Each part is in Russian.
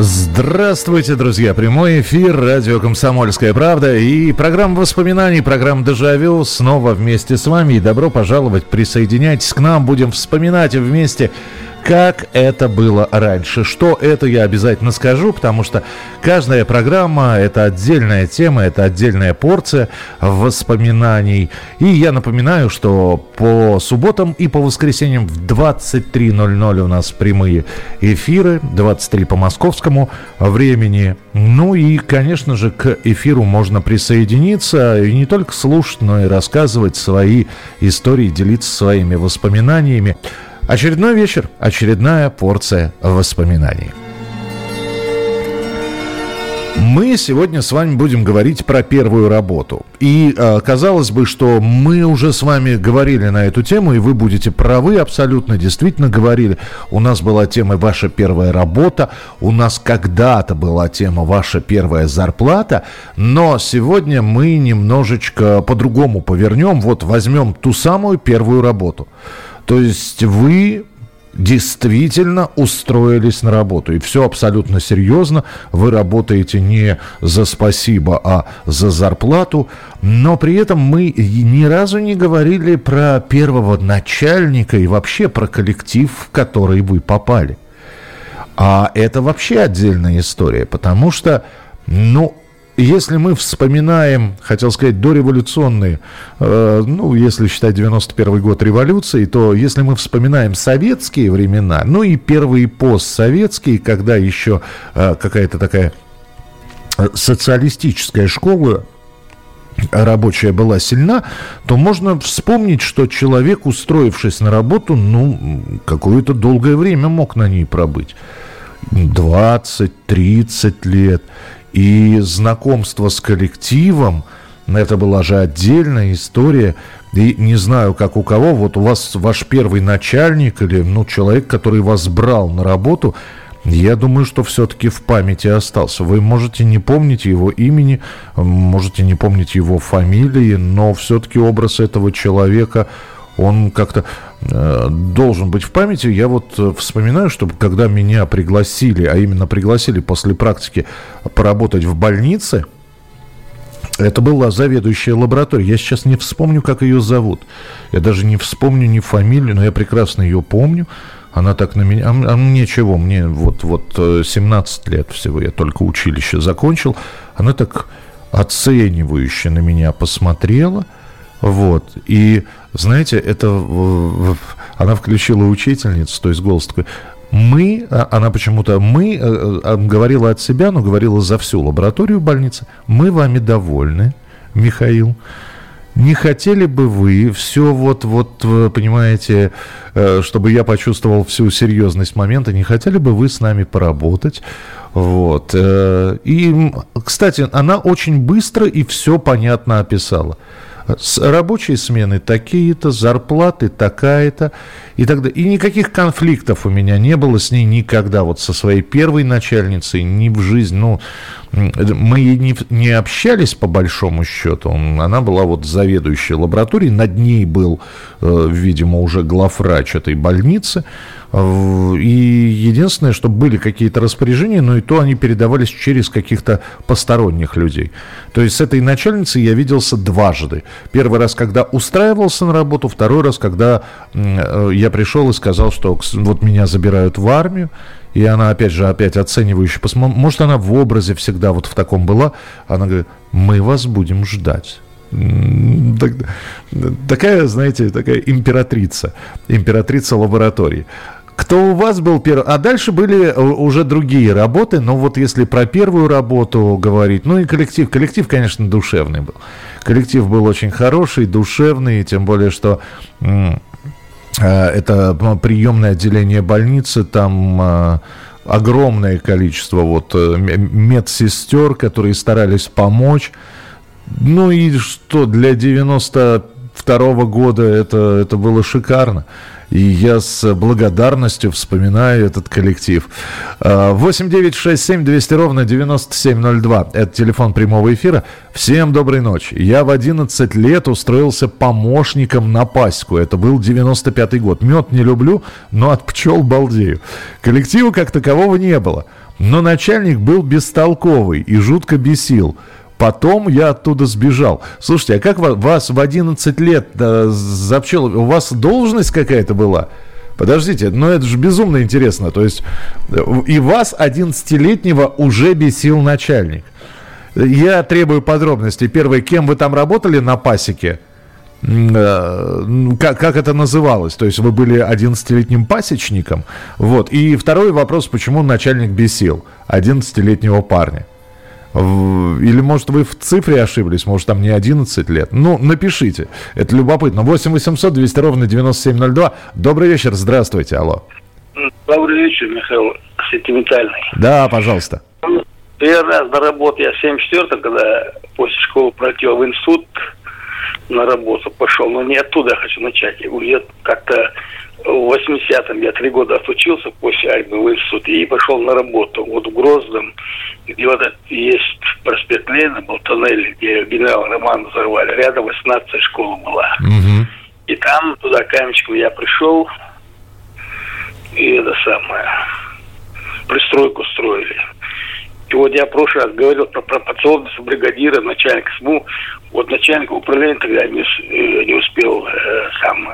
Здравствуйте, друзья! Прямой эфир, радио «Комсомольская правда» и программа воспоминаний, программа «Дежавю» снова вместе с вами. И добро пожаловать, присоединяйтесь к нам, будем вспоминать вместе как это было раньше. Что это я обязательно скажу, потому что каждая программа – это отдельная тема, это отдельная порция воспоминаний. И я напоминаю, что по субботам и по воскресеньям в 23.00 у нас прямые эфиры, 23 по московскому времени. Ну и, конечно же, к эфиру можно присоединиться и не только слушать, но и рассказывать свои истории, делиться своими воспоминаниями. Очередной вечер, очередная порция воспоминаний. Мы сегодня с вами будем говорить про первую работу. И э, казалось бы, что мы уже с вами говорили на эту тему, и вы будете правы абсолютно, действительно говорили. У нас была тема «Ваша первая работа», у нас когда-то была тема «Ваша первая зарплата», но сегодня мы немножечко по-другому повернем. Вот возьмем ту самую первую работу – то есть вы действительно устроились на работу. И все абсолютно серьезно. Вы работаете не за спасибо, а за зарплату. Но при этом мы ни разу не говорили про первого начальника и вообще про коллектив, в который вы попали. А это вообще отдельная история, потому что, ну, если мы вспоминаем, хотел сказать, дореволюционные, э, ну, если считать 91 год революции, то если мы вспоминаем советские времена, ну и первые постсоветские, когда еще э, какая-то такая э, социалистическая школа рабочая была сильна, то можно вспомнить, что человек, устроившись на работу, ну, какое-то долгое время мог на ней пробыть. 20-30 лет. И знакомство с коллективом, это была же отдельная история. И не знаю, как у кого, вот у вас ваш первый начальник или ну, человек, который вас брал на работу, я думаю, что все-таки в памяти остался. Вы можете не помнить его имени, можете не помнить его фамилии, но все-таки образ этого человека, он как-то э, должен быть в памяти. Я вот э, вспоминаю, что когда меня пригласили, а именно пригласили после практики поработать в больнице, это была заведующая лабораторией. Я сейчас не вспомню, как ее зовут. Я даже не вспомню ни фамилию, но я прекрасно ее помню. Она так на меня... А, а мне чего? Мне вот, вот 17 э, лет всего. Я только училище закончил. Она так оценивающе на меня посмотрела. Вот. И знаете, это она включила учительницу, то есть голос такой. Мы, а, она почему-то мы э, э, говорила от себя, но говорила за всю лабораторию больницы. Мы вами довольны, Михаил. Не хотели бы вы все вот, вот, понимаете, э, чтобы я почувствовал всю серьезность момента, не хотели бы вы с нами поработать? Вот. И, кстати, она очень быстро и все понятно описала. С рабочей смены такие-то, зарплаты такая-то и так далее. И никаких конфликтов у меня не было с ней никогда. Вот со своей первой начальницей ни в жизнь. Ну, мы не, не общались по большому счету. Она была вот заведующей лабораторией. Над ней был, э, видимо, уже главврач этой больницы. И единственное, что были какие-то распоряжения, но и то они передавались через каких-то посторонних людей. То есть с этой начальницей я виделся дважды. Первый раз, когда устраивался на работу, второй раз, когда э, я пришел и сказал, что вот меня забирают в армию, и она, опять же, опять оценивающе посмотрела. Может, она в образе всегда вот в таком была. Она говорит, мы вас будем ждать такая, знаете, такая императрица, императрица лаборатории. Кто у вас был первый? А дальше были э, уже другие работы, но вот если про первую работу говорить, ну и коллектив. Коллектив, конечно, душевный был. Коллектив был очень хороший, душевный, тем более, что э, это приемное отделение больницы, там э, огромное количество вот медсестер, которые старались помочь. Ну и что, для 92 -го года это, это было шикарно. И я с благодарностью вспоминаю этот коллектив. 8 9 6 7 200 ровно 9702. Это телефон прямого эфира. Всем доброй ночи. Я в 11 лет устроился помощником на пасеку. Это был 95 год. Мед не люблю, но от пчел балдею. Коллектива как такового не было. Но начальник был бестолковый и жутко бесил. Потом я оттуда сбежал. Слушайте, а как вас в 11 лет да, за пчел... У вас должность какая-то была? Подождите, но это же безумно интересно. То есть и вас, 11-летнего, уже бесил начальник. Я требую подробностей. Первое, кем вы там работали на пасеке? Э, как, как это называлось? То есть вы были 11-летним пасечником? Вот. И второй вопрос, почему начальник бесил 11-летнего парня? Или, может, вы в цифре ошиблись, может, там не 11 лет. Ну, напишите, это любопытно. 8 800 200 ровно 9702. Добрый вечер, здравствуйте, алло. Добрый вечер, Михаил, сентиментальный. Да, пожалуйста. Первый раз на работу я в 74 когда после школы пролетел в институт, на работу пошел, но не оттуда я хочу начать. Я как-то в 80-м я три года отучился после армии в институте и пошел на работу. Вот в Грозном, где вот есть проспект Ленина, был тоннель, где генерал Роман взорвали. Рядом 18 школа была. Угу. И там, туда камешком я пришел, и это самое, пристройку строили. Вот я в прошлый раз говорил про пропорционность бригадира, начальника СМУ. Вот начальник управления тогда не, э, не успел э, сам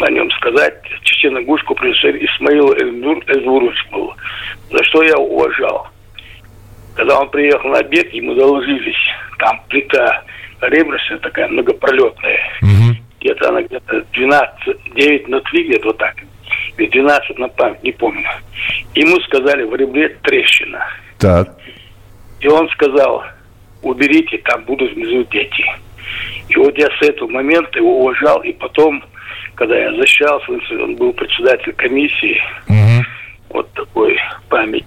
о нем сказать. Чечена Гушку профессор Исмаил Эльзурович был, за что я уважал. Когда он приехал на обед, ему доложились, там плита ребрышная такая, многопролетная. Угу. Где-то она где-то 12, 9 на 3, где-то вот так. И 12 на память, не помню. Ему сказали, в ребре трещина. Так. И он сказал, уберите, там будут внизу дети. И вот я с этого момента его уважал, и потом когда я защищался, он был председатель комиссии. Угу. Вот такой память.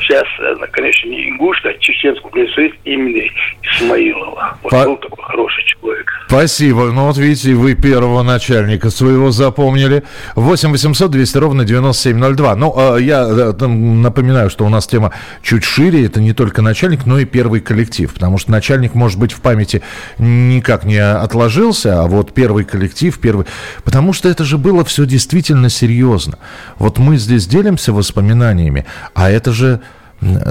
Сейчас, э, конечно, не Ингушка, а чеченского представитель имени Исмаилова. Вот По... был такой хороший человек. Спасибо. Ну вот видите, вы первого начальника своего запомнили. 8 800 200 ровно 9702. Ну, а, я э, напоминаю, что у нас тема чуть шире. Это не только начальник, но и первый коллектив. Потому что начальник, может быть, в памяти никак не отложился, а вот первый коллектив, первый... Потому что это же было все действительно серьезно. Вот мы здесь делимся воспоминаниями, а это же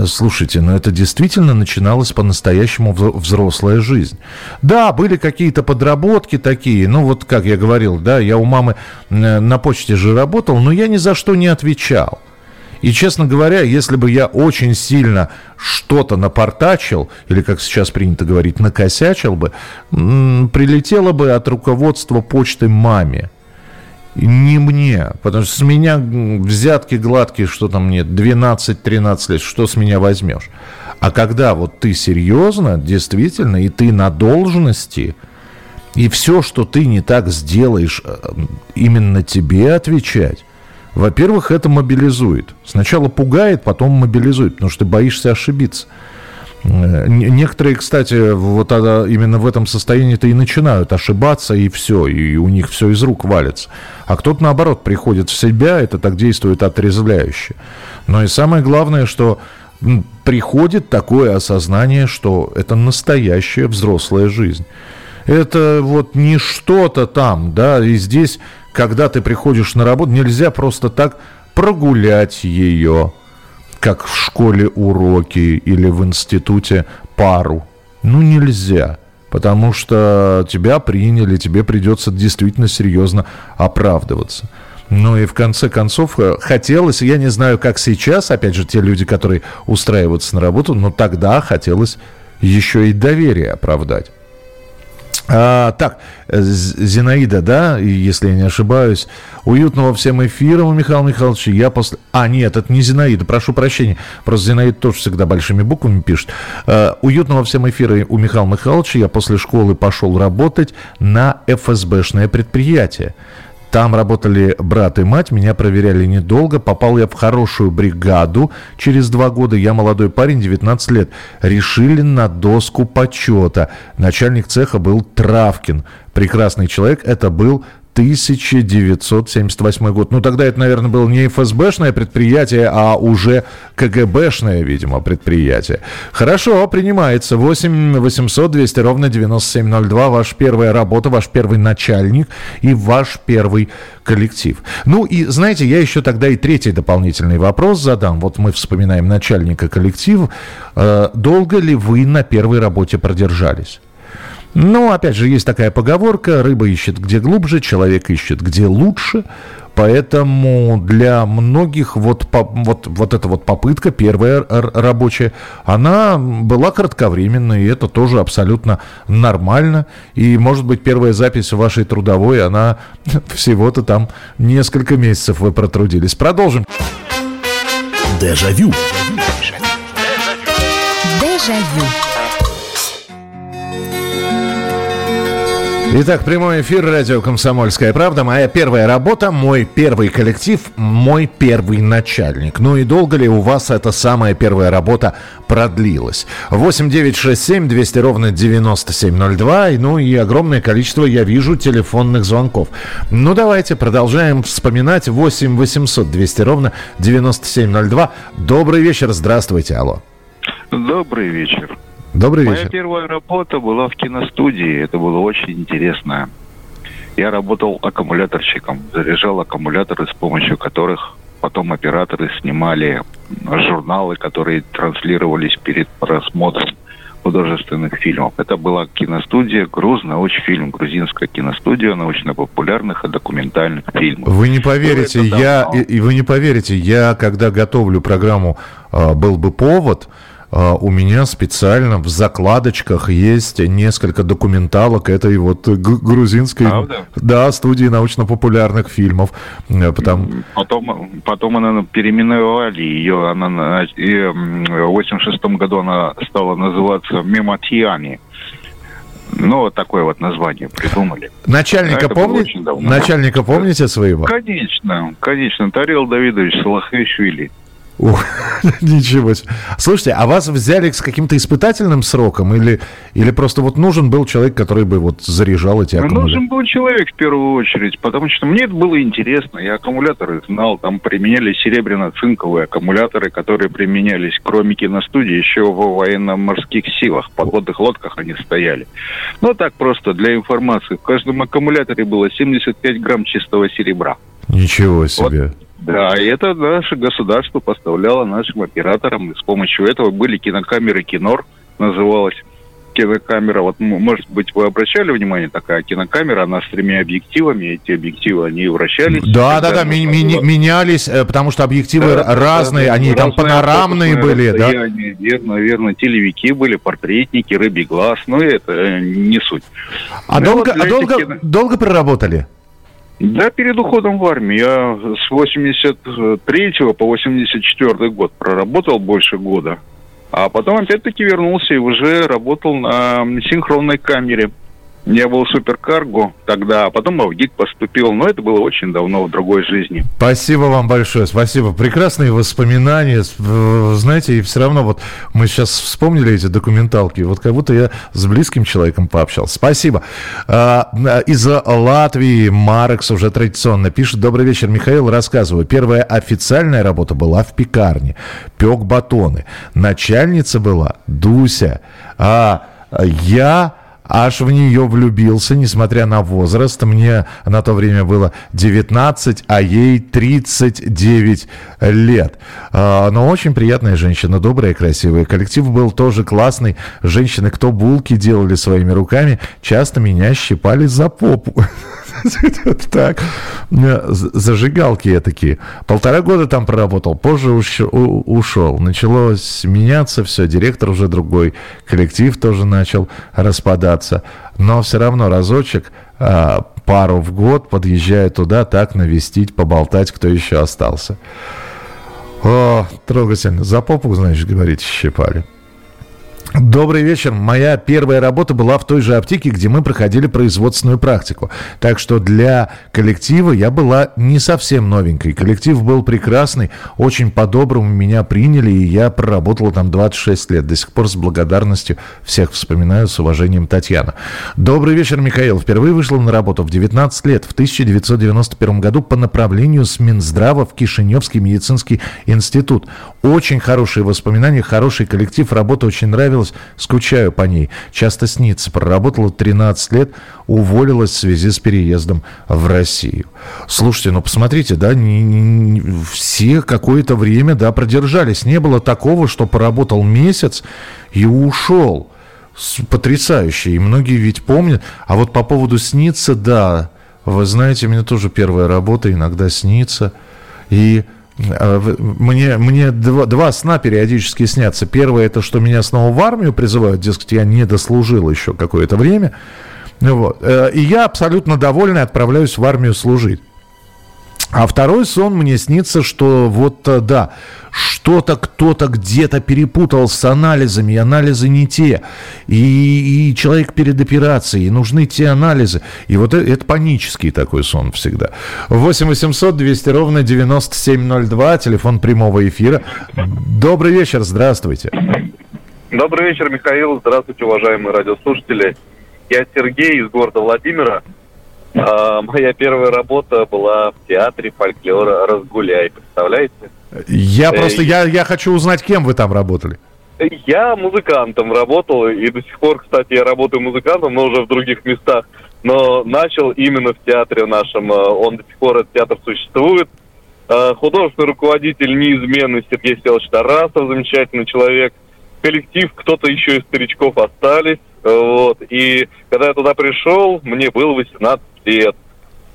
Слушайте, но это действительно начиналась по-настоящему взрослая жизнь. Да, были какие-то подработки такие, ну вот как я говорил, да, я у мамы на почте же работал, но я ни за что не отвечал. И, честно говоря, если бы я очень сильно что-то напортачил, или, как сейчас принято говорить, накосячил бы, прилетело бы от руководства почты маме не мне, потому что с меня взятки гладкие, что там нет, 12-13 лет, что с меня возьмешь? А когда вот ты серьезно, действительно, и ты на должности, и все, что ты не так сделаешь, э, именно тебе отвечать, во-первых, это мобилизует. Сначала пугает, потом мобилизует, потому что ты боишься ошибиться. Э, некоторые, кстати, вот именно в этом состоянии-то и начинают ошибаться, и все, и у них все из рук валится. А кто-то, наоборот, приходит в себя, это так действует отрезвляюще. Но и самое главное, что приходит такое осознание, что это настоящая взрослая жизнь. Это вот не что-то там, да, и здесь, когда ты приходишь на работу, нельзя просто так прогулять ее, как в школе уроки или в институте пару. Ну, нельзя. Потому что тебя приняли, тебе придется действительно серьезно оправдываться. Ну и в конце концов э, хотелось, я не знаю, как сейчас, опять же, те люди, которые устраиваются на работу, но тогда хотелось еще и доверие оправдать. А, так, э, Зинаида, да, если я не ошибаюсь, уютного всем эфиром у Михаила Михайловича. Я после... А, нет, это не Зинаида, прошу прощения. Просто Зинаида тоже всегда большими буквами пишет. А, уютного всем эфира у Михаила Михайловича. Я после школы пошел работать на ФСБшное предприятие. Там работали брат и мать, меня проверяли недолго. Попал я в хорошую бригаду. Через два года я молодой парень, 19 лет. Решили на доску почета. Начальник цеха был Травкин. Прекрасный человек. Это был 1978 год. Ну, тогда это, наверное, было не ФСБшное предприятие, а уже КГБшное, видимо, предприятие. Хорошо, принимается. 8 800 200 ровно 9702. Ваша первая работа, ваш первый начальник и ваш первый коллектив. Ну и, знаете, я еще тогда и третий дополнительный вопрос задам. Вот мы вспоминаем начальника коллектива. Э, долго ли вы на первой работе продержались? Но, опять же, есть такая поговорка, рыба ищет где глубже, человек ищет где лучше. Поэтому для многих вот, вот, вот эта вот попытка, первая рабочая, она была кратковременной, и это тоже абсолютно нормально. И, может быть, первая запись вашей трудовой, она всего-то там несколько месяцев вы протрудились. Продолжим. Дежавю. Дежавю. Итак, прямой эфир радио «Комсомольская правда». Моя первая работа, мой первый коллектив, мой первый начальник. Ну и долго ли у вас эта самая первая работа продлилась? 8 9 6 7 200 ровно 9702. Ну и огромное количество, я вижу, телефонных звонков. Ну давайте продолжаем вспоминать. 8 800 200 ровно 9702. Добрый вечер, здравствуйте, алло. Добрый вечер. Добрый вечер. Моя первая работа была в киностудии. Это было очень интересно. Я работал аккумуляторщиком, заряжал аккумуляторы, с помощью которых потом операторы снимали журналы, которые транслировались перед просмотром художественных фильмов. Это была киностудия «Груз», фильм грузинская киностудия научно-популярных и документальных фильмов. Вы не поверите, я, и, и вы не поверите, я когда готовлю программу «Был бы повод», а, у меня специально в закладочках есть несколько документалок этой вот грузинской Правда? да, студии научно-популярных фильмов. Э, потом... Потом, потом она переименовали ее, она и в 86 году она стала называться Мематьяни. Ну, вот такое вот название придумали. Начальника, помните? Начальника помните своего? Конечно, конечно. Тарел Давидович Салахишвили. Ух, ничего себе. Слушайте, а вас взяли с каким-то испытательным сроком или, или просто вот нужен был человек, который бы вот заряжал эти аккумуляторы? Нужен был человек в первую очередь, потому что мне это было интересно. Я аккумуляторы знал, там применялись серебряно-цинковые аккумуляторы, которые применялись кроме киностудии еще в военно-морских силах. В подводных лодках они стояли. Ну так просто для информации. В каждом аккумуляторе было 75 грамм чистого серебра. Ничего себе. Вот да, и это наше государство поставляло нашим операторам. И с помощью этого были кинокамеры «Кинор», называлась кинокамера. Вот, может быть, вы обращали внимание, такая кинокамера, она с тремя объективами, эти объективы, они вращались. Да, да, да, ми- ми- менялись, э, потому что объективы да, разные, да, они разные, там панорамные были, да? Верно, верно, телевики были, портретники, рыбий глаз, но это э, не суть. А, ну, долго, вот а долго, кино... долго проработали? Да, перед уходом в армию. Я с 83 по 84 год проработал больше года. А потом опять-таки вернулся и уже работал на синхронной камере. Я был суперкарго тогда, а потом в поступил. Но это было очень давно, в другой жизни. Спасибо вам большое, спасибо. Прекрасные воспоминания. Знаете, и все равно вот мы сейчас вспомнили эти документалки. Вот как будто я с близким человеком пообщался. Спасибо. А, из Латвии Марекс уже традиционно пишет. Добрый вечер, Михаил. Рассказываю. Первая официальная работа была в пекарне. Пек батоны. Начальница была Дуся. А я аж в нее влюбился, несмотря на возраст. Мне на то время было 19, а ей 39 лет. А, но очень приятная женщина, добрая, красивая. Коллектив был тоже классный. Женщины, кто булки делали своими руками, часто меня щипали за попу. Так, зажигалки я такие. Полтора года там проработал, позже ушел. Началось меняться все, директор уже другой, коллектив тоже начал распадаться. Но все равно разочек, а, пару в год подъезжаю туда, так навестить, поболтать, кто еще остался. О, трогательно. За попу, значит, говорите, щипали. Добрый вечер. Моя первая работа была в той же аптеке, где мы проходили производственную практику. Так что для коллектива я была не совсем новенькой. Коллектив был прекрасный, очень по-доброму меня приняли, и я проработала там 26 лет. До сих пор с благодарностью всех вспоминаю, с уважением Татьяна. Добрый вечер, Михаил. Впервые вышла на работу в 19 лет, в 1991 году по направлению с Минздрава в Кишиневский медицинский институт. Очень хорошие воспоминания, хороший коллектив, работа очень нравилась вернулась, скучаю по ней. Часто снится. Проработала 13 лет, уволилась в связи с переездом в Россию. Слушайте, ну посмотрите, да, не, не, все какое-то время, да, продержались. Не было такого, что поработал месяц и ушел. Потрясающе. И многие ведь помнят. А вот по поводу снится, да, вы знаете, мне тоже первая работа иногда снится. И мне, мне два, два сна периодически снятся. Первое, это что меня снова в армию призывают, дескать, я не дослужил еще какое-то время. Вот. Э, и я абсолютно довольный отправляюсь в армию служить. А второй сон мне снится, что вот э, да, что-то кто-то где-то перепутал с анализами, и анализы не те. И, и человек перед операцией, и нужны те анализы. И вот это, это панический такой сон всегда. 8 800 200 ровно 9702, телефон прямого эфира. Добрый вечер, здравствуйте. Добрый вечер, Михаил. Здравствуйте, уважаемые радиослушатели. Я Сергей из города Владимира. А, моя первая работа была в театре фольклора «Разгуляй», представляете? Я просто, я, я хочу узнать, кем вы там работали. Я музыкантом работал, и до сих пор, кстати, я работаю музыкантом, но уже в других местах. Но начал именно в театре нашем, а, он до сих пор, этот театр существует. А, художественный руководитель неизменный Сергей Селович Тарасов, замечательный человек. Коллектив, кто-то еще из старичков остались. Вот. И когда я туда пришел, мне было 18 лет.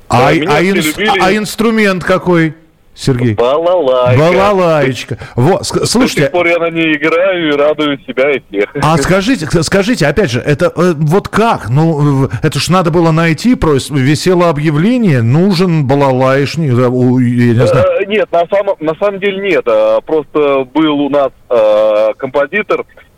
А, а, инс, любили... а инструмент какой? Сергей. Балалайка. Балалайка. Вот, слушайте. До сих пор я на ней играю и радую себя и всех. А скажите, скажите, опять же, это э, вот как? Ну, это ж надо было найти, просто висело объявление, нужен балалайшник, я не знаю. Э, нет, на самом, на самом деле нет. А просто был у нас э, композитор, Э,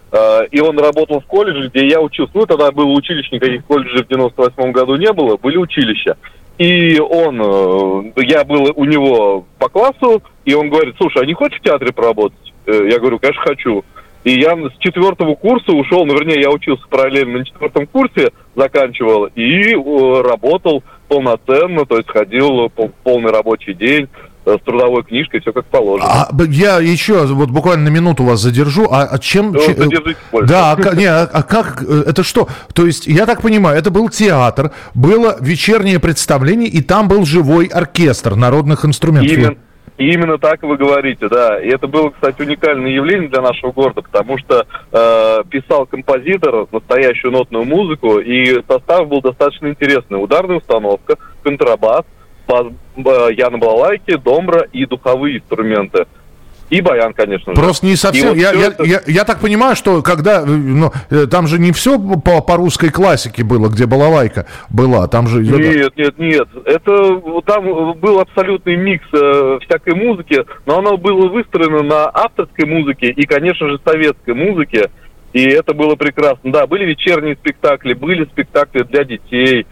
и он работал в колледже, где я учился. Ну, тогда было училище, никаких колледжей в 98 году не было, были училища. И он, э, я был у него по классу, и он говорит, слушай, а не хочешь в театре поработать? Э, я говорю, конечно, хочу. И я с четвертого курса ушел, ну, вернее, я учился параллельно на четвертом курсе, заканчивал, и работал полноценно, то есть ходил полный рабочий день, с трудовой книжкой, все как положено. А, я еще вот буквально на минуту вас задержу. А, а чем... Ну, чем да, а, не, а, а как... Э, это что? То есть, я так понимаю, это был театр, было вечернее представление, и там был живой оркестр народных инструментов. Именно, именно так вы говорите, да. И это было, кстати, уникальное явление для нашего города, потому что э, писал композитор настоящую нотную музыку, и состав был достаточно интересный. Ударная установка, контрабас, я на балалайке, домбра и духовые инструменты. И баян, конечно же. Просто не совсем. Вот я, я, это... я, я так понимаю, что когда. Э, ну, э, там же не все по, по русской классике было, где балалайка была. Там же. Нет, нет, нет. Это там был абсолютный микс э, всякой музыки, но оно было выстроено на авторской музыке и, конечно же, советской музыке. И это было прекрасно. Да, были вечерние спектакли, были спектакли для детей,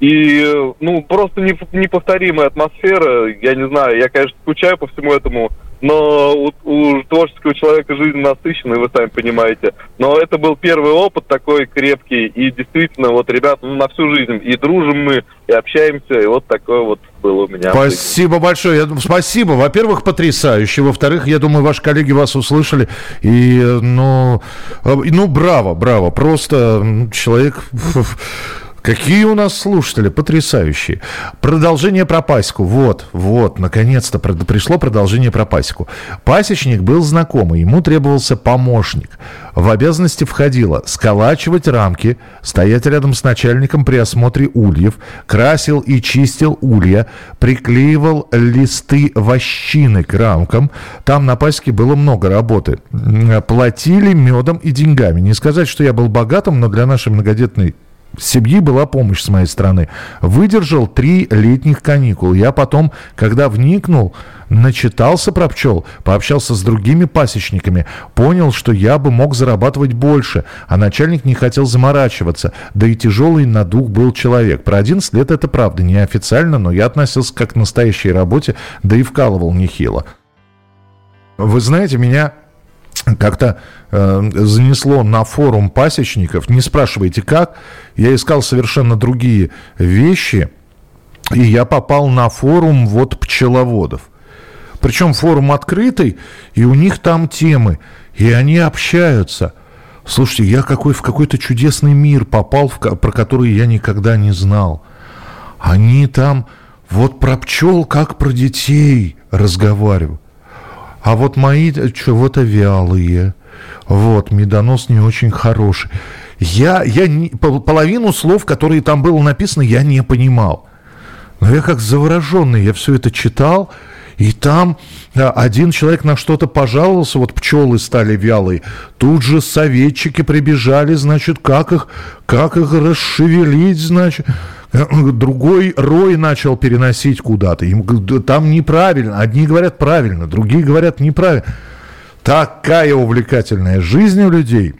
и, ну, просто неповторимая атмосфера. Я не знаю, я, конечно, скучаю по всему этому, но у, у творческого человека жизнь насыщенная, вы сами понимаете. Но это был первый опыт такой крепкий, и действительно, вот, ребята, ну, на всю жизнь. И дружим мы, и общаемся, и вот такое вот было у меня. Спасибо большое. Я, спасибо. Во-первых, потрясающе. Во-вторых, я думаю, ваши коллеги вас услышали. И, ну, э, ну браво, браво. Просто человек Какие у нас слушатели, потрясающие. Продолжение про пасеку. Вот, вот, наконец-то пришло продолжение про пасеку. Пасечник был знакомый, ему требовался помощник. В обязанности входило сколачивать рамки, стоять рядом с начальником при осмотре ульев, красил и чистил улья, приклеивал листы вощины к рамкам. Там на пасеке было много работы. Платили медом и деньгами. Не сказать, что я был богатым, но для нашей многодетной семьи была помощь с моей стороны. Выдержал три летних каникул. Я потом, когда вникнул, начитался про пчел, пообщался с другими пасечниками, понял, что я бы мог зарабатывать больше, а начальник не хотел заморачиваться, да и тяжелый на дух был человек. Про 11 лет это правда, неофициально, но я относился как к настоящей работе, да и вкалывал нехило. Вы знаете, меня как-то э, занесло на форум пасечников. Не спрашивайте как. Я искал совершенно другие вещи. И я попал на форум вот пчеловодов. Причем форум открытый, и у них там темы. И они общаются. Слушайте, я какой, в какой-то чудесный мир попал, в, про который я никогда не знал. Они там вот про пчел, как про детей разговаривают. А вот мои чего-то вялые. Вот, медонос не очень хороший. Я, я не, половину слов, которые там было написано, я не понимал. Но я как завороженный, я все это читал, и там один человек на что-то пожаловался, вот пчелы стали вялые. Тут же советчики прибежали, значит, как их, как их расшевелить, значит. Другой рой начал переносить куда-то. Им, там неправильно. Одни говорят правильно, другие говорят неправильно. Такая увлекательная жизнь у людей.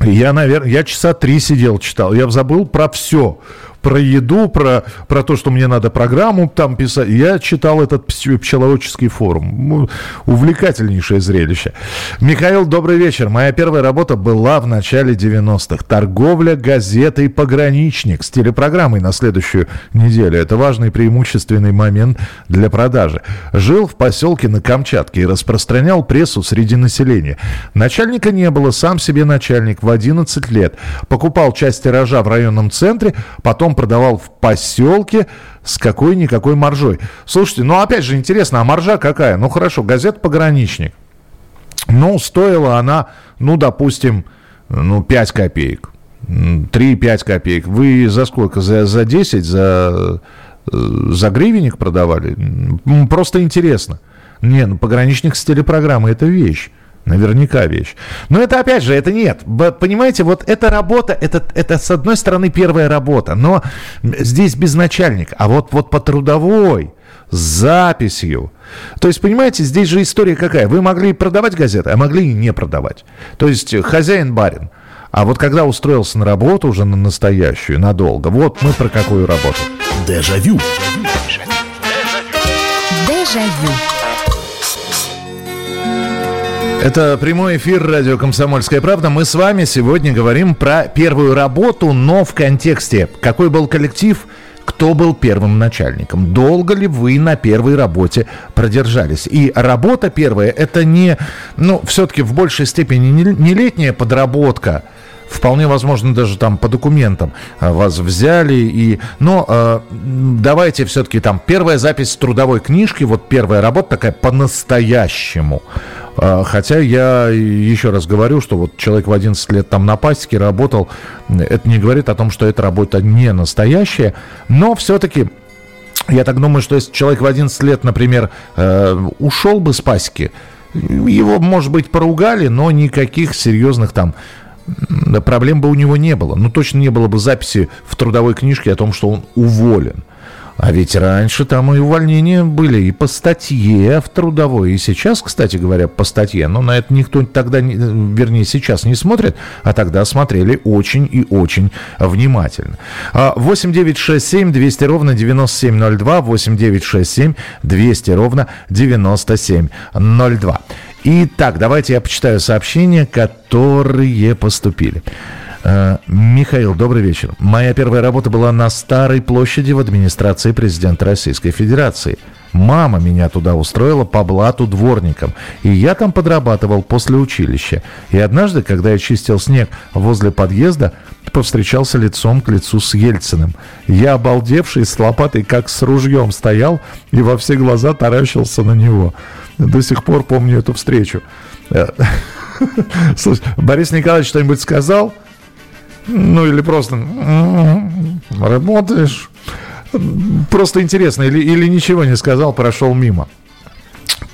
Я, наверное, я часа три сидел, читал. Я забыл про все про еду, про, про то, что мне надо программу там писать. Я читал этот пчеловодческий форум. Увлекательнейшее зрелище. Михаил, добрый вечер. Моя первая работа была в начале 90-х. Торговля газетой «Пограничник» с телепрограммой на следующую неделю. Это важный преимущественный момент для продажи. Жил в поселке на Камчатке и распространял прессу среди населения. Начальника не было, сам себе начальник в 11 лет. Покупал часть тиража в районном центре, потом продавал в поселке с какой-никакой маржой. Слушайте, ну опять же интересно, а маржа какая? Ну хорошо, газета «Пограничник». Ну, стоила она, ну, допустим, ну, 5 копеек. 3-5 копеек. Вы за сколько? За, за 10? За, за гривенник продавали? Просто интересно. Не, ну, пограничник с телепрограммы – это вещь. Наверняка вещь. Но это опять же, это нет. Понимаете, вот эта работа, это, это с одной стороны первая работа, но здесь без начальника. А вот, вот по трудовой, с записью. То есть, понимаете, здесь же история какая? Вы могли продавать газеты, а могли и не продавать. То есть хозяин-барин. А вот когда устроился на работу уже на настоящую, надолго, вот мы про какую работу. Дежавю. Дежавю. Это прямой эфир радио «Комсомольская правда». Мы с вами сегодня говорим про первую работу, но в контексте, какой был коллектив, кто был первым начальником, долго ли вы на первой работе продержались. И работа первая, это не, ну, все-таки в большей степени не летняя подработка, вполне возможно даже там по документам а, вас взяли и но э, давайте все-таки там первая запись трудовой книжки вот первая работа такая по-настоящему хотя я еще раз говорю, что вот человек в 11 лет там на пасеке работал, это не говорит о том, что эта работа не настоящая, но все-таки я так думаю, что если человек в 11 лет, например, э, ушел бы с пасеки, его, может быть, поругали, но никаких серьезных там проблем бы у него не было. Ну, точно не было бы записи в трудовой книжке о том, что он уволен. А ведь раньше там и увольнения были и по статье в трудовой. И сейчас, кстати говоря, по статье. Но на это никто тогда, вернее, сейчас не смотрит, а тогда смотрели очень и очень внимательно. 8 9 6 7 200 ровно 9702. 8 9 6 7 200 ровно 9702. Итак, давайте я почитаю сообщения, которые поступили. Э, Михаил, добрый вечер. Моя первая работа была на Старой площади в администрации президента Российской Федерации. Мама меня туда устроила по блату дворником, и я там подрабатывал после училища. И однажды, когда я чистил снег возле подъезда, повстречался лицом к лицу с Ельциным. Я, обалдевший, с лопатой, как с ружьем, стоял и во все глаза таращился на него. До сих пор помню эту встречу. Э, слушай, Борис Николаевич что-нибудь сказал? Ну или просто работаешь. Просто интересно, или, или ничего не сказал, прошел мимо.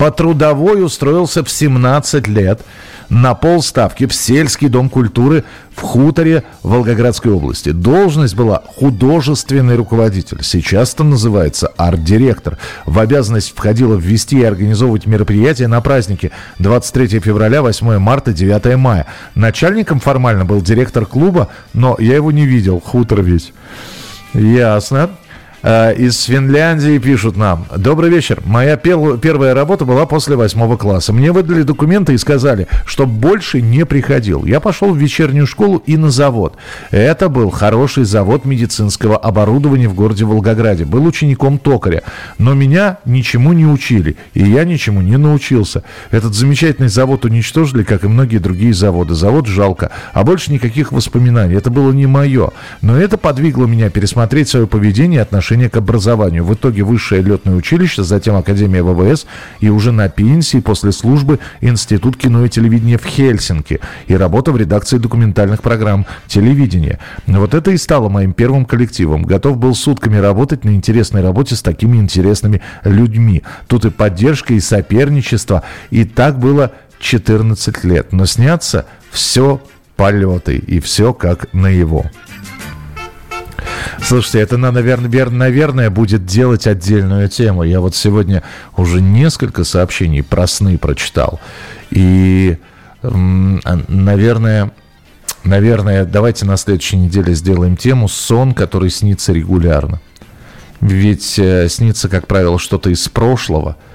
По трудовой устроился в 17 лет на полставки в сельский дом культуры в хуторе Волгоградской области. Должность была художественный руководитель. Сейчас это называется арт-директор. В обязанность входило ввести и организовывать мероприятия на праздники 23 февраля, 8 марта, 9 мая. Начальником формально был директор клуба, но я его не видел, хутор весь. Ясно. Э, из Финляндии пишут нам. Добрый вечер. Моя пер- первая работа была после восьмого класса. Мне выдали документы и сказали, что больше не приходил. Я пошел в вечернюю школу и на завод. Это был хороший завод медицинского оборудования в городе Волгограде. Был учеником токаря. Но меня ничему не учили. И я ничему не научился. Этот замечательный завод уничтожили, как и многие другие заводы. Завод жалко. А больше никаких воспоминаний. Это было не мое. Но это подвигло меня пересмотреть свое поведение и отношение отношение к образованию. В итоге высшее летное училище, затем Академия ВВС и уже на пенсии после службы Институт кино и телевидения в Хельсинки и работа в редакции документальных программ телевидения. Вот это и стало моим первым коллективом. Готов был сутками работать на интересной работе с такими интересными людьми. Тут и поддержка, и соперничество. И так было 14 лет. Но снятся все полеты и все как на его. Слушайте, это, наверное, наверное, будет делать отдельную тему. Я вот сегодня уже несколько сообщений про сны прочитал. И, наверное, наверное, давайте на следующей неделе сделаем тему «Сон, который снится регулярно». Ведь э, снится, как правило, что-то из прошлого –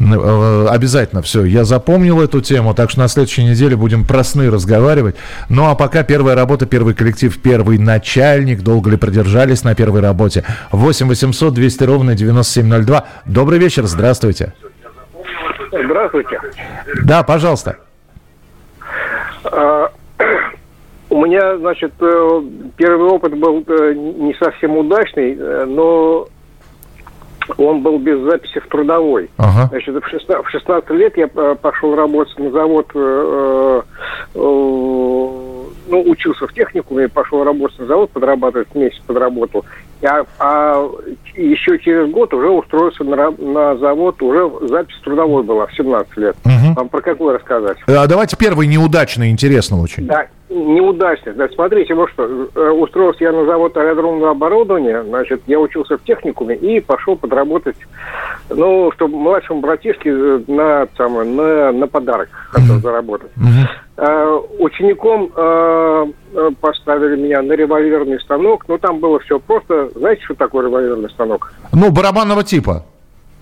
обязательно все. Я запомнил эту тему, так что на следующей неделе будем про сны разговаривать. Ну а пока первая работа, первый коллектив, первый начальник. Долго ли продержались на первой работе? 8 800 200 ровно 9702. Добрый вечер, здравствуйте. Здравствуйте. Да, пожалуйста. А, у меня, значит, э, первый опыт был э, не совсем удачный, но он был без записи в трудовой. Ага. Значит, в 16, в 16 лет я э, пошел работать на завод, э, э, ну, учился в техникуме, пошел работать на завод, подрабатывать, месяц подработал. А, а еще через год уже устроился на, на завод, уже запись трудовой была в 17 лет. Угу. Вам про какую рассказать? А давайте первый неудачный, интересно очень. Да, неудачный. Да, смотрите, вот что, э, устроился я на завод аэродромного оборудования, значит, я учился в техникуме и пошел подработать, ну, чтобы младшему братишке э, на, самое, на, на подарок хотел mm-hmm. заработать. Mm-hmm. А, учеником а, поставили меня на револьверный станок, но там было все просто. Знаете, что такое револьверный станок? Ну, барабанного типа.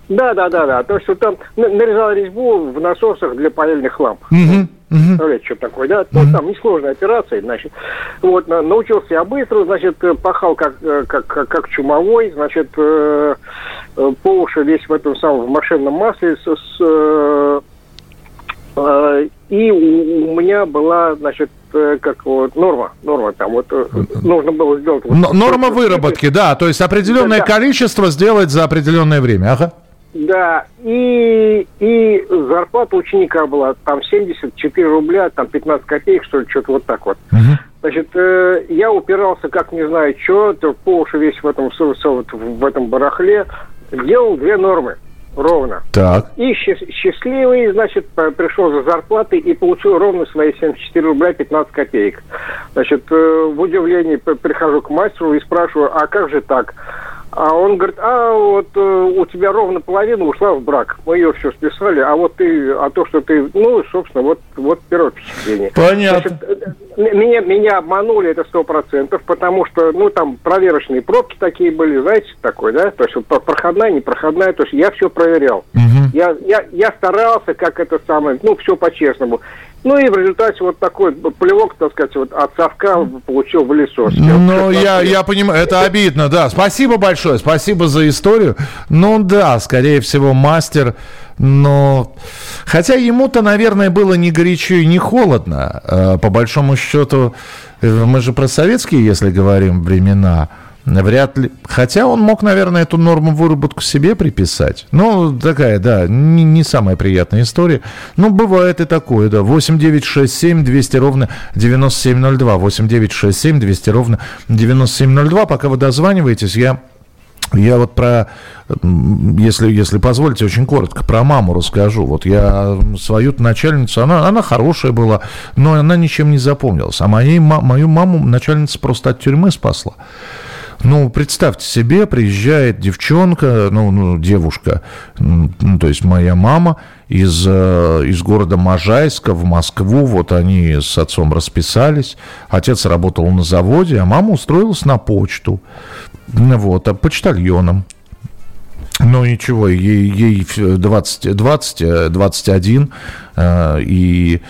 Да, да, да, да. То, что там нарезал резьбу в насосах для паяльных ламп. Угу. Представляете, что такое, да? Ну, там несложная операция, значит. Вот, научился я быстро, значит, пахал как, как, как, как чумовой, значит, э, по уши весь в этом самом в машинном масле с, с э, э, и у, у меня была, значит, как вот норма, норма там вот нужно было сделать. Вот, норма выработки, да, то есть определенное да, количество сделать за определенное время, ага. Да, и, и зарплата ученика была там 74 рубля, там 15 копеек, что ли, что-то вот так вот. Угу. Значит, э, я упирался, как не знаю, что, по уши весь в этом, вот, в этом барахле, делал две нормы ровно. Так. И счастливый, значит, пришел за зарплатой и получил ровно свои 74 рубля 15 копеек. Значит, э, в удивлении прихожу к мастеру и спрашиваю, а как же так? А он говорит, а вот э, у тебя ровно половина ушла в брак. Мы ее все списали, а вот ты, а то, что ты, ну, собственно, вот, вот первое впечатление. Понятно. Значит, э, меня, меня обманули это сто процентов, потому что, ну, там проверочные пробки такие были, знаете, такой, да, то есть вот, проходная, непроходная, то есть я все проверял. Угу. Я, я, я старался, как это самое, ну, все по-честному. Ну и в результате вот такой плевок, так сказать, вот от совка получил в лицо. Ну, я, я понимаю, это обидно, да. Спасибо большое, спасибо за историю. Ну да, скорее всего, мастер, но... Хотя ему-то, наверное, было не горячо и не холодно. А, по большому счету, э, мы же про советские, если говорим, времена. Вряд ли. Хотя он мог, наверное, эту норму выработку себе приписать. Ну, такая, да, не, не самая приятная история. Ну, бывает и такое, да. 8 9 6 7 200 ровно 9702. 8 9 6 7 200 ровно 9702. Пока вы дозваниваетесь, я Я вот про, если, если позволите, очень коротко про маму расскажу. Вот я свою начальницу, она, она хорошая была, но она ничем не запомнилась. А моей, мою маму начальница просто от тюрьмы спасла. Ну, представьте себе, приезжает девчонка, ну, ну девушка, ну, то есть моя мама из, э, из города Можайска в Москву, вот они с отцом расписались, отец работал на заводе, а мама устроилась на почту, вот, а почтальоном. Ну ничего, ей, ей 20, 20, 21, и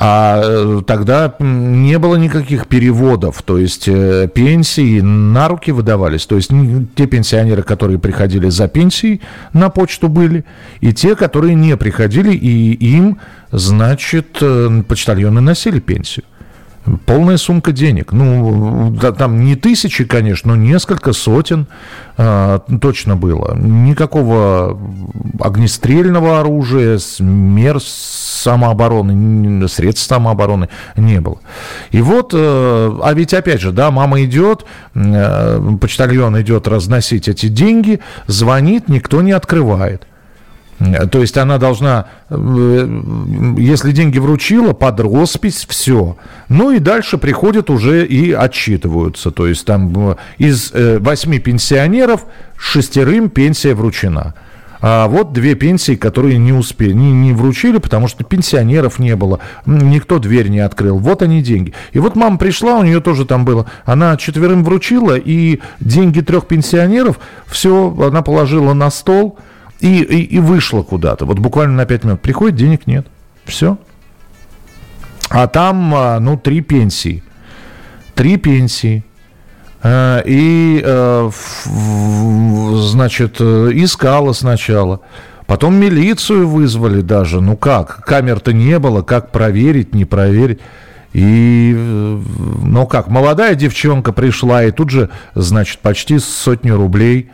а э, тогда не было никаких переводов, то есть э, пенсии на руки выдавались. То есть те пенсионеры, которые приходили за пенсией на почту были, и те, которые не приходили, и им, значит, э, почтальоны носили пенсию. Полная сумка денег. Ну, да, там не тысячи, конечно, но несколько сотен э, точно было. Никакого огнестрельного оружия, мер самообороны, средств самообороны не было. И вот, э, а ведь опять же, да, мама идет, э, почтальон идет разносить эти деньги, звонит, никто не открывает. То есть она должна, э, если деньги вручила, под роспись, все. Ну и дальше приходят уже и отчитываются. То есть там из восьми пенсионеров шестерым пенсия вручена. А вот две пенсии, которые не успели, не, не вручили, потому что пенсионеров не было, никто дверь не открыл. Вот они деньги. И вот мама пришла, у нее тоже там было. Она четверым вручила, и деньги трех пенсионеров, все она положила на стол и, и, и вышла куда-то. Вот буквально на пять минут. Приходит, денег нет. Все. А там, а, ну, три пенсии. Три пенсии. Э, и, э, значит, э, искала сначала. Потом милицию вызвали даже. Ну как? Камер-то не было. Как проверить, не проверить? И, ну как, молодая девчонка пришла и тут же, значит, почти сотню рублей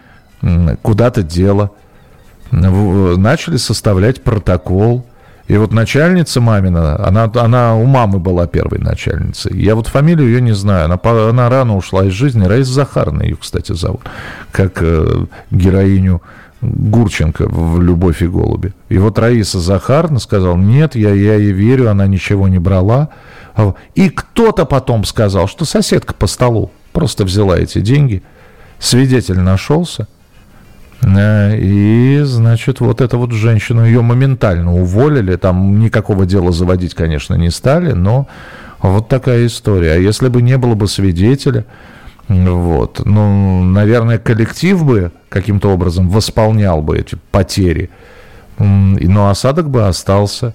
куда-то дела. Начали составлять протокол. И вот начальница мамина, она, она у мамы была первой начальницей. Я вот фамилию ее не знаю. Она, она рано ушла из жизни. Раиса Захаровна ее, кстати, зовут. Как э, героиню Гурченко в «Любовь и голуби». И вот Раиса Захаровна сказала, нет, я, я ей верю, она ничего не брала. И кто-то потом сказал, что соседка по столу просто взяла эти деньги. Свидетель нашелся. Э, и, значит, вот эту вот женщину, ее моментально уволили. Там никакого дела заводить, конечно, не стали, но вот такая история. А если бы не было бы свидетеля, вот, ну, наверное, коллектив бы каким-то образом восполнял бы эти потери, но осадок бы остался.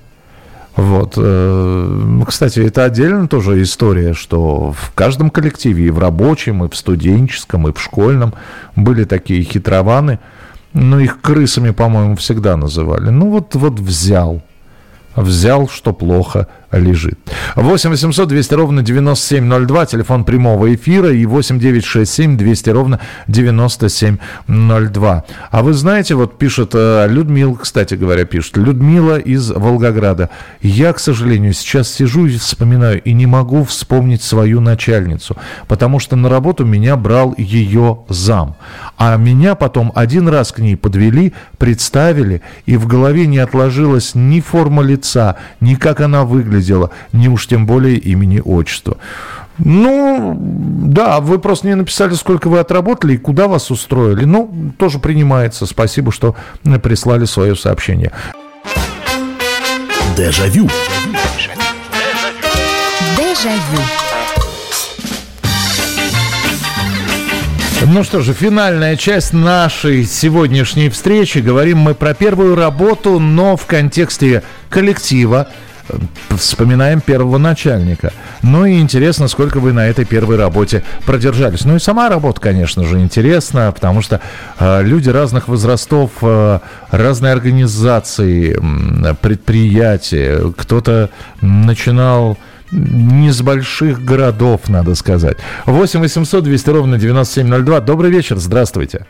Вот. Э, кстати, это отдельно тоже история, что в каждом коллективе, и в рабочем, и в студенческом, и в школьном были такие хитрованы – ну, их крысами, по-моему, всегда называли. Ну, вот, вот взял. Взял, что плохо лежит. 8 800 200 ровно 9702, телефон прямого эфира и 8 967 200 ровно 9702. А вы знаете, вот пишет э, Людмила, кстати говоря, пишет, Людмила из Волгограда. Я, к сожалению, сейчас сижу и вспоминаю, и не могу вспомнить свою начальницу, потому что на работу меня брал ее зам. А меня потом один раз к ней подвели, представили, и в голове не отложилась ни форма лица, ни как она выглядит выглядело, ни уж тем более имени, отчества. Ну, да, вы просто не написали, сколько вы отработали и куда вас устроили. Ну, тоже принимается. Спасибо, что прислали свое сообщение. Дежавю. Дежавю. Ну что же, финальная часть нашей сегодняшней встречи. Говорим мы про первую работу, но в контексте коллектива, вспоминаем первого начальника. Ну и интересно, сколько вы на этой первой работе продержались. Ну и сама работа, конечно же, интересна, потому что э, люди разных возрастов, э, разные организации, предприятия. Кто-то начинал не с больших городов, надо сказать. 8 800 200 ровно 9702. Добрый вечер, здравствуйте.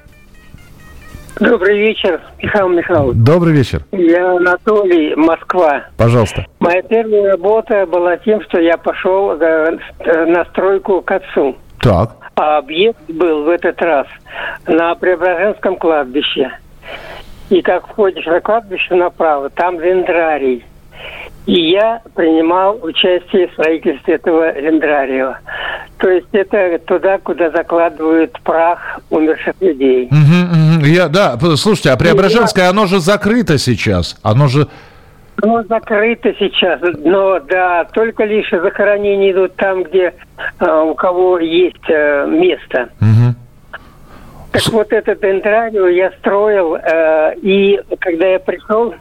Добрый вечер, Михаил Михайлович. Добрый вечер. Я Анатолий, Москва. Пожалуйста. Моя первая работа была тем, что я пошел э, на стройку к отцу. Так. А объект был в этот раз на Преображенском кладбище. И как входишь на кладбище направо, там дендрарий. И я принимал участие в строительстве этого дендрария. То есть это туда, куда закладывают прах умерших людей. Угу, угу. Я, да, слушайте, а Преображенское, оно же закрыто сейчас. Оно же ну, закрыто сейчас, но да, только лишь захоронения идут там, где э, у кого есть э, место. Угу. Так С... вот этот дендрарио я строил, э, и когда я пришел,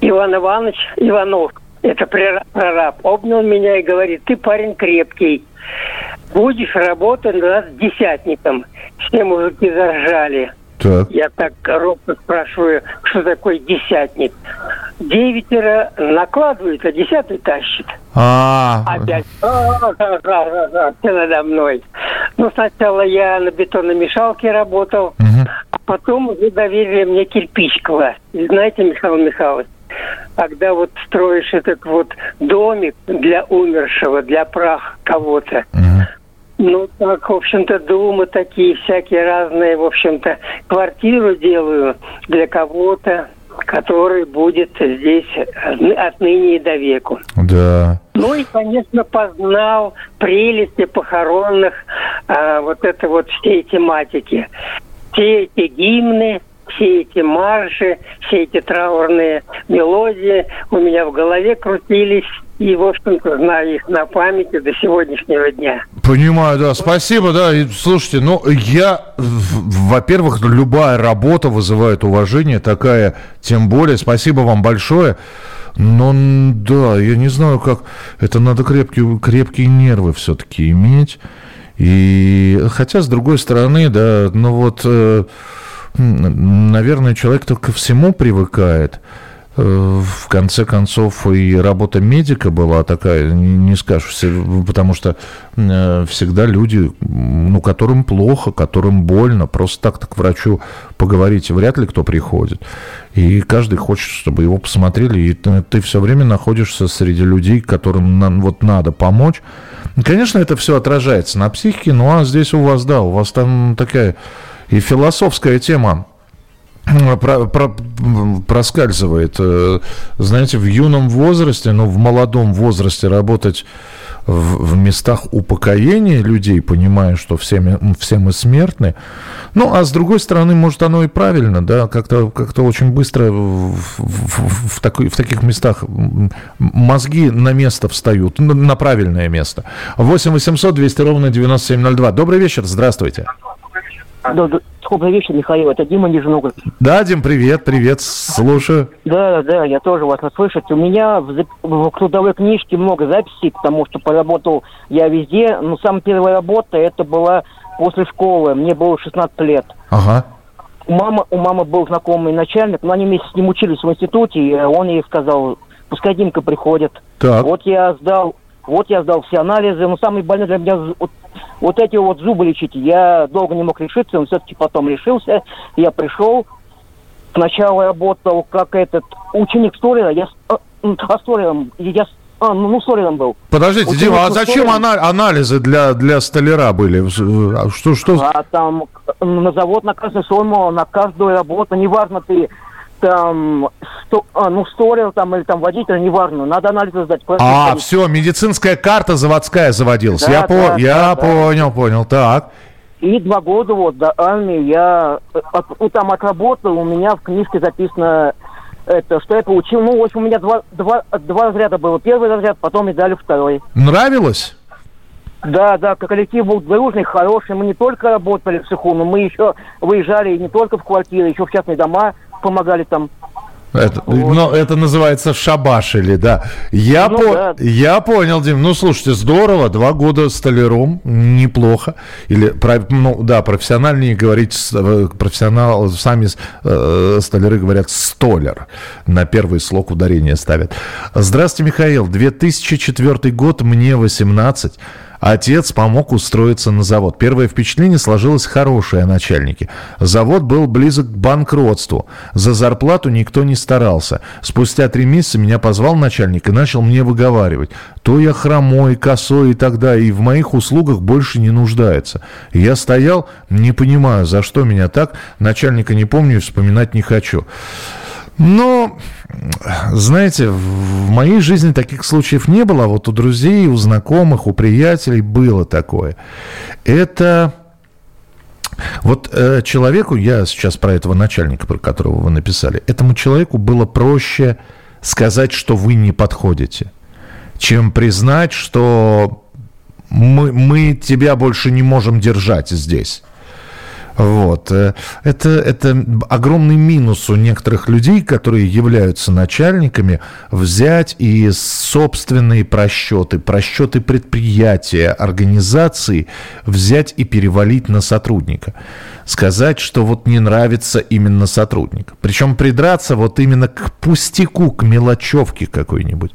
Иван Иванович Иванов, это прораб, обнял меня и говорит, ты парень крепкий, будешь работать у нас десятником. Все мужики заржали. Так. Я так робко спрашиваю, что такое десятник. Девятеро накладывает, а десятый тащит. А, Опять. Все надо мной. Ну, сначала я на бетономешалке работал, а потом уже доверили мне кирпич класть. И знаете, Михаил Михайлович, когда вот строишь этот вот домик для умершего, для прах кого-то, ну, так, в общем-то, думы такие всякие разные, в общем-то, квартиру делаю для кого-то, который будет здесь отныне и до веку. Да. Ну и, конечно, познал прелести похоронных, а, вот это вот всей тематики. Все эти гимны, все эти марши, все эти траурные мелодии у меня в голове крутились и, в общем-то, знаю их на памяти до сегодняшнего дня. Понимаю, да. Спасибо, да. И, слушайте, ну, я, во-первых, любая работа вызывает уважение, такая, тем более. Спасибо вам большое. Но, да, я не знаю, как... Это надо крепкие, крепкие нервы все-таки иметь. И хотя, с другой стороны, да, ну вот, э, наверное, человек только ко всему привыкает. Э, в конце концов и работа медика была такая, не скажешь, потому что э, всегда люди, ну, которым плохо, которым больно, просто так-то к врачу поговорить вряд ли кто приходит. И каждый хочет, чтобы его посмотрели, и ты, все время находишься среди людей, которым вот надо помочь. конечно, это все отражается на психике, ну а здесь у вас, да, у вас там такая и философская тема про, про, проскальзывает. Э, знаете, в юном возрасте, ну, в молодом возрасте работать в, в местах упокоения людей, понимая, что все, все мы смертны. Ну, а с другой стороны, может, оно и правильно, да, как-то как очень быстро в, в, в, такой, в таких местах мозги на место встают, на правильное место. 8 800 200 ровно 9702. Добрый вечер, здравствуйте. Добрый вечер, Михаил. Это Дима Нижногород. Да, Дим, привет, привет. Слушаю. Да, да, я тоже вас слышать. У меня в, в трудовой книжке много записей, потому что поработал я везде. Но самая первая работа это была после школы. Мне было 16 лет. Ага. У мамы, у мамы был знакомый начальник, но они вместе с ним учились в институте, и он ей сказал, пускай Димка приходит. Так. Вот я сдал вот я сдал все анализы, но самый больной для меня вот, вот эти вот зубы лечить. Я долго не мог решиться, но все-таки потом решился. Я пришел, сначала работал как этот ученик столера, я а, а столером, я а, ну, ну был. Подождите, ученик Дима, а зачем ана- анализы для, для столяра были? А что, что? А там на завод на Красной Сойму, на каждую работу, неважно ты там, сто, а, ну, столер там или там водитель, неважно, надо анализы сдать. А, все, медицинская карта заводская заводилась. Да, я да, по... я да, понял, да. понял, так. И два года вот до армии я от, ну, там отработал, у меня в книжке записано это, что я получил. Ну, в общем, у меня два, два, два разряда было. Первый разряд, потом и дали второй. Нравилось? Да, да, коллектив был дружный, хороший. Мы не только работали в цеху, но мы еще выезжали не только в квартиры, еще в частные дома помогали там. Это, вот. Но это называется шабашили, да. Я, ну, по, да. я понял, Дим. Ну, слушайте, здорово. Два года столяром, неплохо. Или, ну, да, профессиональнее говорить, э, профессионал, сами э, столяры говорят столер. На первый слог ударения ставят. Здравствуйте, Михаил. 2004 год, мне 18. Отец помог устроиться на завод. Первое впечатление сложилось хорошее о начальнике. Завод был близок к банкротству. За зарплату никто не старался. Спустя три месяца меня позвал начальник и начал мне выговаривать. То я хромой, косой и тогда, и в моих услугах больше не нуждается. Я стоял, не понимаю, за что меня так. Начальника не помню и вспоминать не хочу. Но, знаете, в моей жизни таких случаев не было, а вот у друзей, у знакомых, у приятелей было такое. Это вот э, человеку, я сейчас про этого начальника, про которого вы написали, этому человеку было проще сказать, что вы не подходите, чем признать, что мы, мы тебя больше не можем держать здесь. Вот. Э, это, это огромный минус у некоторых людей, которые являются начальниками, взять и собственные просчеты, просчеты предприятия, организации взять и перевалить на сотрудника сказать, что вот не нравится именно сотрудник. Причем придраться вот именно к пустяку, к мелочевке какой-нибудь.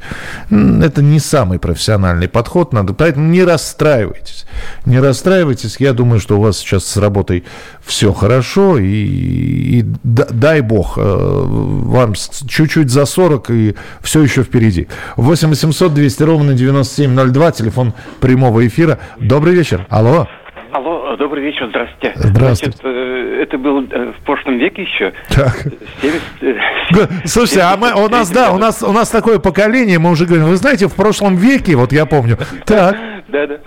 Это не самый профессиональный подход, надо, поэтому не расстраивайтесь. Не расстраивайтесь, я думаю, что у вас сейчас с работой все хорошо, и, и дай бог, э, вам чуть-чуть за 40, и все еще впереди. 8 800 200 ровно 9702, телефон прямого эфира. Добрый вечер. Алло. Алло, добрый вечер, здравствуйте. Здравствуйте. Значит, э, это был э, в прошлом веке еще. Так. 70, Слушайте, 70, а мы, у нас, да, у нас, у нас такое поколение, мы уже говорим, вы знаете, в прошлом веке, вот я помню. Так. Да, да.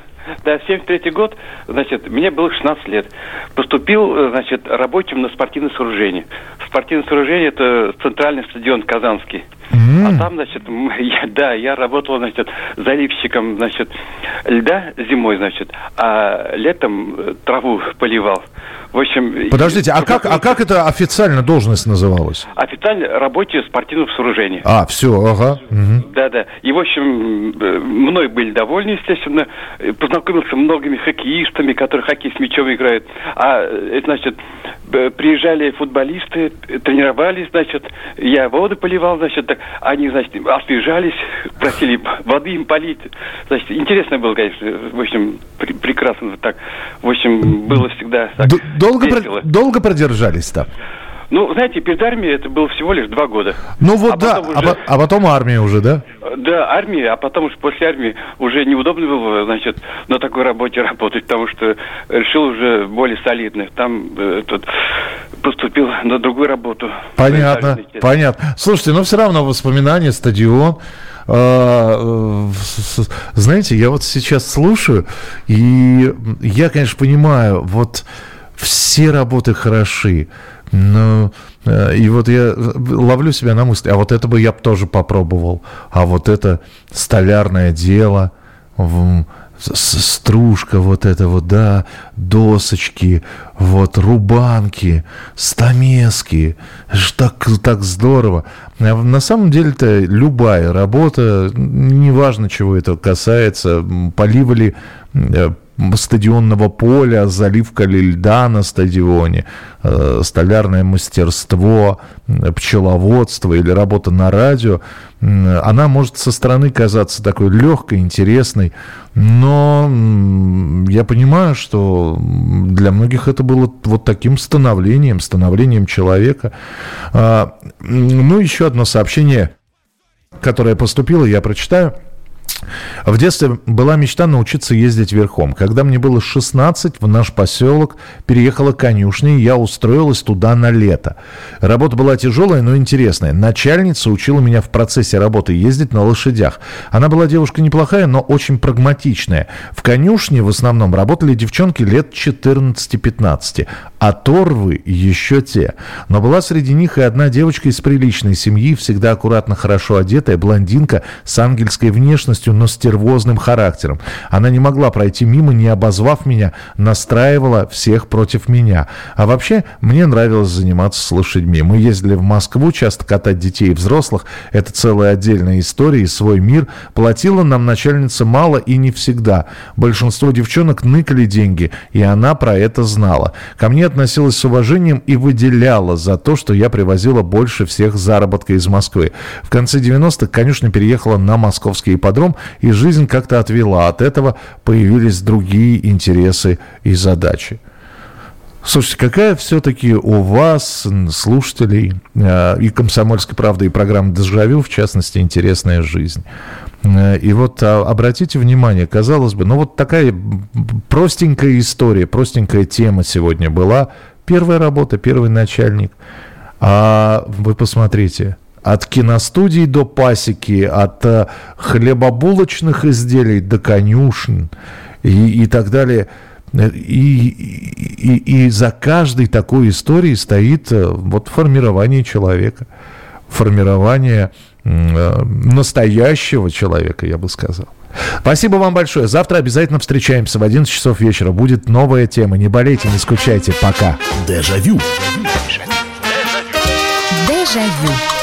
Да, 73 год, значит, мне было 16 лет. Поступил, э, значит, рабочим на спортивное сооружение. Спортивное сооружение – это центральный стадион Казанский. Mm. А там, значит, я, да, я работал, значит, заливщиком, значит, льда зимой, значит, а летом э, траву поливал. В общем... Подождите, а как, а как эта официально должность называлась? Официально рабочий спортивных сооружений. А, все, ага. Да-да. И, в общем, э, мной были довольны, естественно. Познакомился с многими хоккеистами, которые хоккей с мячом играют. А, э, значит, приезжали футболисты, тренировались, значит, я воду поливал, значит, так, они, значит, освежались, просили воды им полить. Значит, интересно было, конечно, в общем, при, прекрасно так. В общем, было всегда так долго, про, долго продержались там? Ну, знаете, перед армией это было всего лишь два года. Ну вот а да, уже... а, а потом армия уже, да? Да, армия, а потом уж после армии уже неудобно было, значит, на такой работе работать, потому что решил уже более солидных. Там э, тут поступил на другую работу. Понятно, понятно. Слушайте, но все равно воспоминания, стадион. А, э, знаете, я вот сейчас слушаю, и я, конечно, понимаю, вот все работы хороши. Но э, и вот я ловлю себя на мысли, а вот это бы я тоже попробовал, а вот это столярное дело, стружка вот это вот, да, досочки, вот рубанки, стамески, так, так здорово. А на самом деле-то любая работа, неважно, чего это касается, поливали э, стадионного поля, заливка льда на стадионе, э, столярное мастерство, пчеловодство или работа на радио, она может со стороны казаться такой легкой, интересной, но я понимаю, что для многих это было вот таким становлением, становлением человека. А, ну, еще одно сообщение, которое поступило, я прочитаю. В детстве была мечта научиться ездить верхом. Когда мне было 16, в наш поселок переехала конюшня, и я устроилась туда на лето. Работа была тяжелая, но интересная. Начальница учила меня в процессе работы ездить на лошадях. Она была девушка неплохая, но очень прагматичная. В конюшне в основном работали девчонки лет 14-15, а торвы еще те. Но была среди них и одна девочка из приличной семьи, всегда аккуратно, хорошо одетая, блондинка с ангельской внешностью, но стервозным характером. Она не могла пройти мимо, не обозвав меня, настраивала всех против меня. А вообще, мне нравилось заниматься с лошадьми. Мы ездили в Москву, часто катать детей и взрослых. Это целая отдельная история и свой мир. Платила нам начальница мало и не всегда. Большинство девчонок ныкали деньги, и она про это знала. Ко мне относилась с уважением и выделяла за то, что я привозила больше всех заработка из Москвы. В конце 90-х конюшня переехала на московский ипподром, живем, и жизнь как-то отвела. От этого появились другие интересы и задачи. Слушайте, какая все-таки у вас, слушателей э, и «Комсомольской правды», и программы «Дежавю», в частности, интересная жизнь? Э, и вот а, обратите внимание, казалось бы, ну вот такая простенькая история, простенькая тема сегодня была. Первая работа, первый начальник. А вы посмотрите, от киностудий до пасеки, от э, хлебобулочных изделий до конюшен и, и так далее – и, и, и за каждой такой историей стоит э, вот формирование человека, формирование э, настоящего человека, я бы сказал. Спасибо вам большое. Завтра обязательно встречаемся в 11 часов вечера. Будет новая тема. Не болейте, не скучайте. Пока. Дежавю. Дежавю.